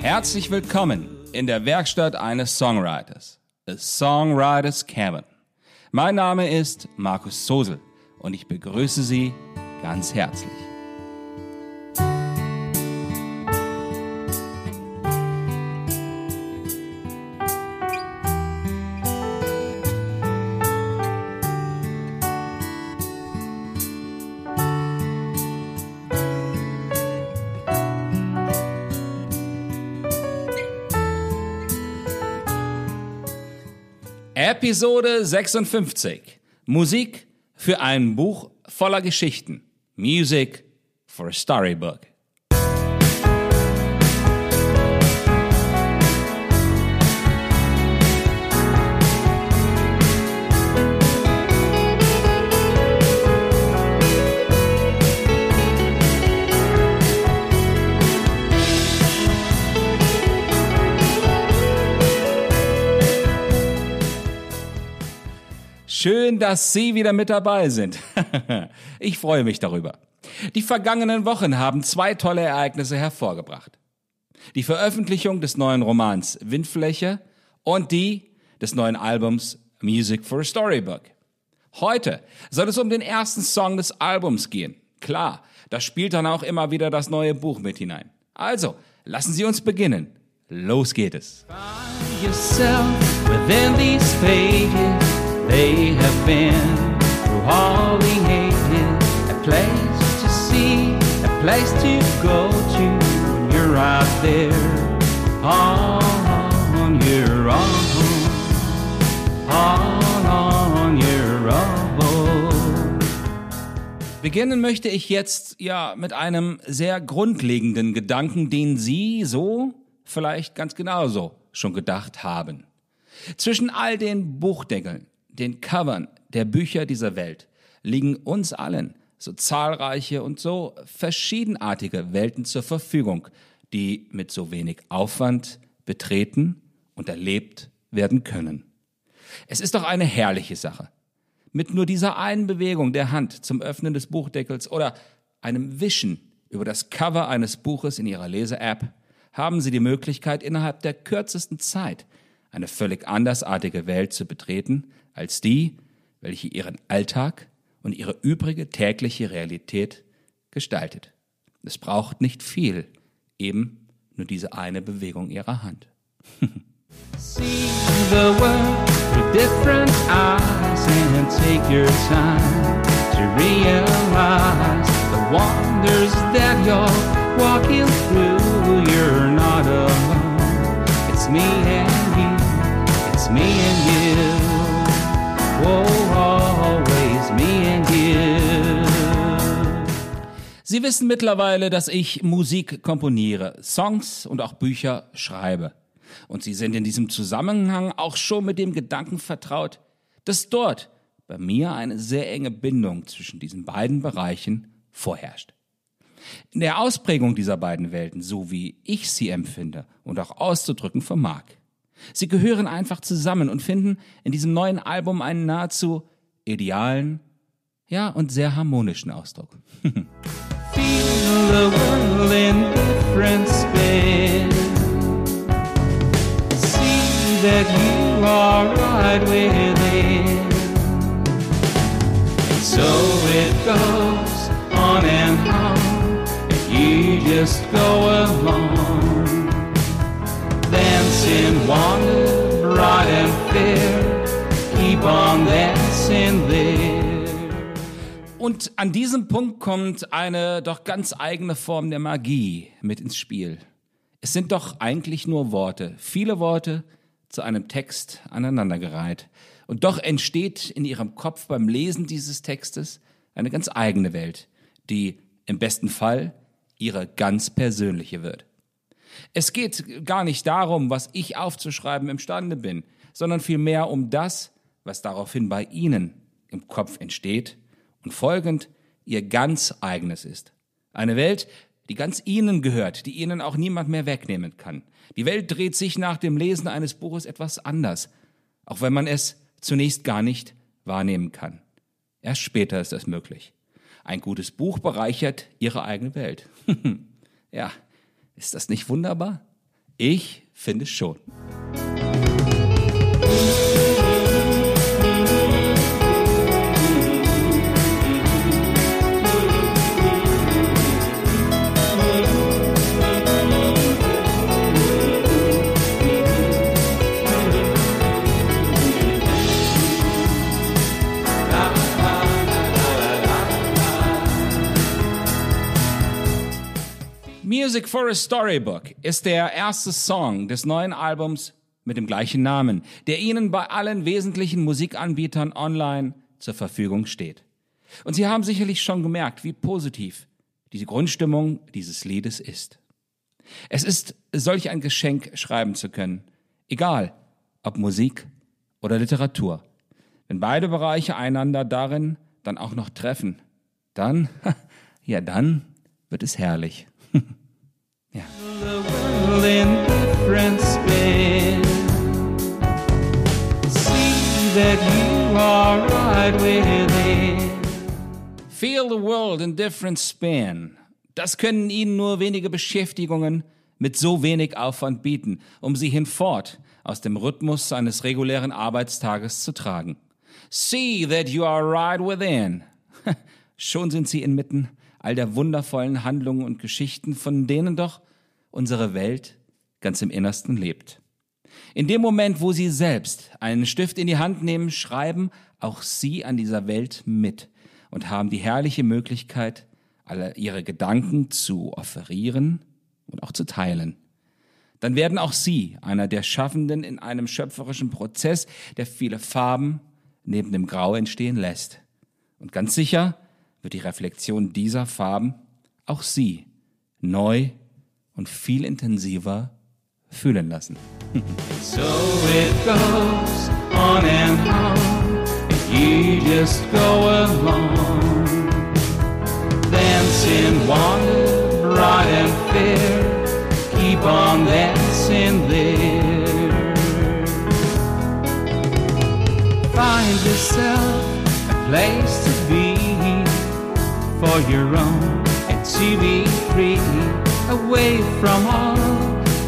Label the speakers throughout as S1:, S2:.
S1: Herzlich willkommen in der Werkstatt eines Songwriters, A Songwriters Cabin. Mein Name ist Markus Sosel und ich begrüße Sie ganz herzlich. Episode 56. Musik für ein Buch voller Geschichten. Music for a Storybook. Schön, dass Sie wieder mit dabei sind. ich freue mich darüber. Die vergangenen Wochen haben zwei tolle Ereignisse hervorgebracht. Die Veröffentlichung des neuen Romans Windfläche und die des neuen Albums Music for a Storybook. Heute soll es um den ersten Song des Albums gehen. Klar, da spielt dann auch immer wieder das neue Buch mit hinein. Also, lassen Sie uns beginnen. Los geht es.
S2: They have been through all the ages. A place to see, a place to go to when you're out there on your own. On, on your own.
S1: Beginnen möchte ich jetzt ja mit einem sehr grundlegenden Gedanken, den Sie so vielleicht ganz genauso schon gedacht haben. Zwischen all den Buchdeckeln, den Covern der Bücher dieser Welt liegen uns allen so zahlreiche und so verschiedenartige Welten zur Verfügung, die mit so wenig Aufwand betreten und erlebt werden können. Es ist doch eine herrliche Sache. Mit nur dieser einen Bewegung der Hand zum Öffnen des Buchdeckels oder einem Wischen über das Cover eines Buches in Ihrer Lese-App haben Sie die Möglichkeit, innerhalb der kürzesten Zeit eine völlig andersartige Welt zu betreten, als die, welche Ihren Alltag und Ihre übrige tägliche Realität gestaltet. Es braucht nicht viel, eben nur diese eine Bewegung Ihrer Hand.
S2: See the world through different eyes and take your time to realize the wonders that you're walking through. You're not alone. It's me and It's me and you. Oh, always me and you.
S1: Sie wissen mittlerweile, dass ich Musik komponiere, Songs und auch Bücher schreibe. Und Sie sind in diesem Zusammenhang auch schon mit dem Gedanken vertraut, dass dort bei mir eine sehr enge Bindung zwischen diesen beiden Bereichen vorherrscht. In der Ausprägung dieser beiden Welten, so wie ich sie empfinde und auch auszudrücken vermag. Sie gehören einfach zusammen und finden in diesem neuen Album einen nahezu idealen, ja, und sehr harmonischen Ausdruck.
S2: That you are right within. And so it goes on and on. If you just go along, dancing, wander, bright and fair. Keep on dancing there.
S1: Und an diesem Punkt kommt eine doch ganz eigene Form der Magie mit ins Spiel. Es sind doch eigentlich nur Worte, viele Worte zu einem Text aneinandergereiht. Und doch entsteht in ihrem Kopf beim Lesen dieses Textes eine ganz eigene Welt, die im besten Fall ihre ganz persönliche wird. Es geht gar nicht darum, was ich aufzuschreiben imstande bin, sondern vielmehr um das, was daraufhin bei Ihnen im Kopf entsteht und folgend Ihr ganz eigenes ist. Eine Welt, die ganz Ihnen gehört, die Ihnen auch niemand mehr wegnehmen kann. Die Welt dreht sich nach dem Lesen eines Buches etwas anders, auch wenn man es zunächst gar nicht wahrnehmen kann. Erst später ist das möglich. Ein gutes Buch bereichert ihre eigene Welt. ja, ist das nicht wunderbar? Ich finde schon. Music for a Storybook ist der erste Song des neuen Albums mit dem gleichen Namen, der Ihnen bei allen wesentlichen Musikanbietern online zur Verfügung steht. Und Sie haben sicherlich schon gemerkt, wie positiv diese Grundstimmung dieses Liedes ist. Es ist solch ein Geschenk schreiben zu können, egal ob Musik oder Literatur. Wenn beide Bereiche einander darin dann auch noch treffen, dann, ja dann wird es herrlich. Ja. Feel the world in different span. Das können Ihnen nur wenige Beschäftigungen mit so wenig Aufwand bieten, um Sie hinfort aus dem Rhythmus eines regulären Arbeitstages zu tragen. See that you are right within. Schon sind Sie inmitten all der wundervollen Handlungen und Geschichten, von denen doch unsere Welt ganz im Innersten lebt. In dem Moment, wo Sie selbst einen Stift in die Hand nehmen, schreiben auch Sie an dieser Welt mit und haben die herrliche Möglichkeit, alle Ihre Gedanken zu offerieren und auch zu teilen. Dann werden auch Sie einer der Schaffenden in einem schöpferischen Prozess, der viele Farben neben dem Grau entstehen lässt. Und ganz sicher wird die Reflexion dieser Farben auch Sie neu und viel intensiver fühlen lassen. so it goes on and on, and you just go along. Dancing, wander, for your own. And to be free away from all.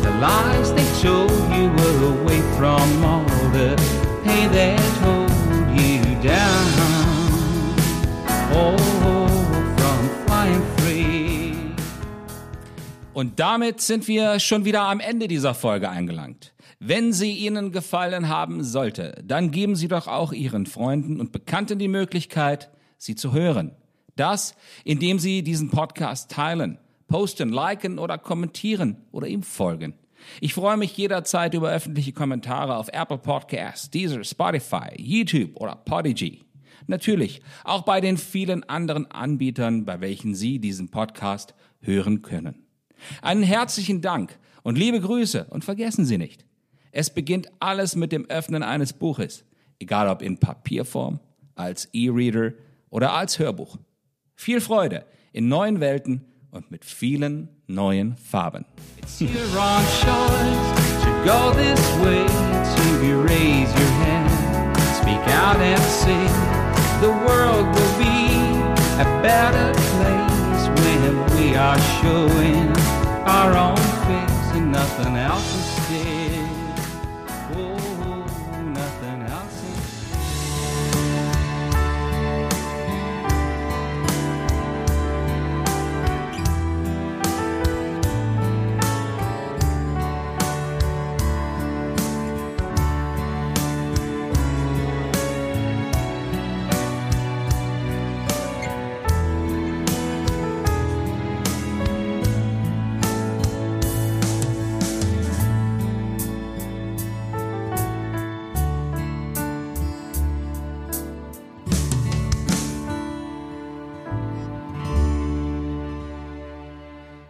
S1: The lies they told you away from all. The pain that hold you down. Oh from flying free. Und damit sind wir schon wieder am Ende dieser Folge eingelangt wenn sie Ihnen gefallen haben sollte, dann geben Sie doch auch Ihren Freunden und Bekannten die Möglichkeit, sie zu hören. Das, indem Sie diesen Podcast teilen, posten, liken oder kommentieren oder ihm folgen. Ich freue mich jederzeit über öffentliche Kommentare auf Apple Podcasts, Deezer, Spotify, YouTube oder Podigy. Natürlich auch bei den vielen anderen Anbietern, bei welchen Sie diesen Podcast hören können. Einen herzlichen Dank und liebe Grüße und vergessen Sie nicht, es beginnt alles mit dem Öffnen eines Buches, egal ob in Papierform, als E-Reader oder als Hörbuch. Viel Freude in neuen Welten und mit vielen neuen Farben. A better place when we are showing our own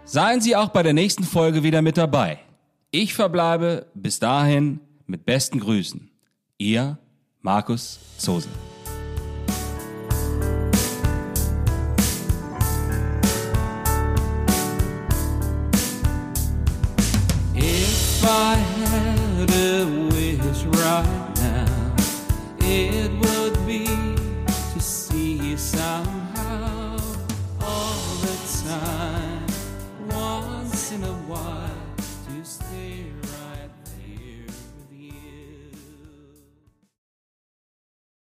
S1: Seien Sie auch bei der nächsten Folge wieder mit dabei. Ich verbleibe bis dahin mit besten Grüßen. Ihr Markus Zosen. If I had a wish right now, it would
S2: in a while.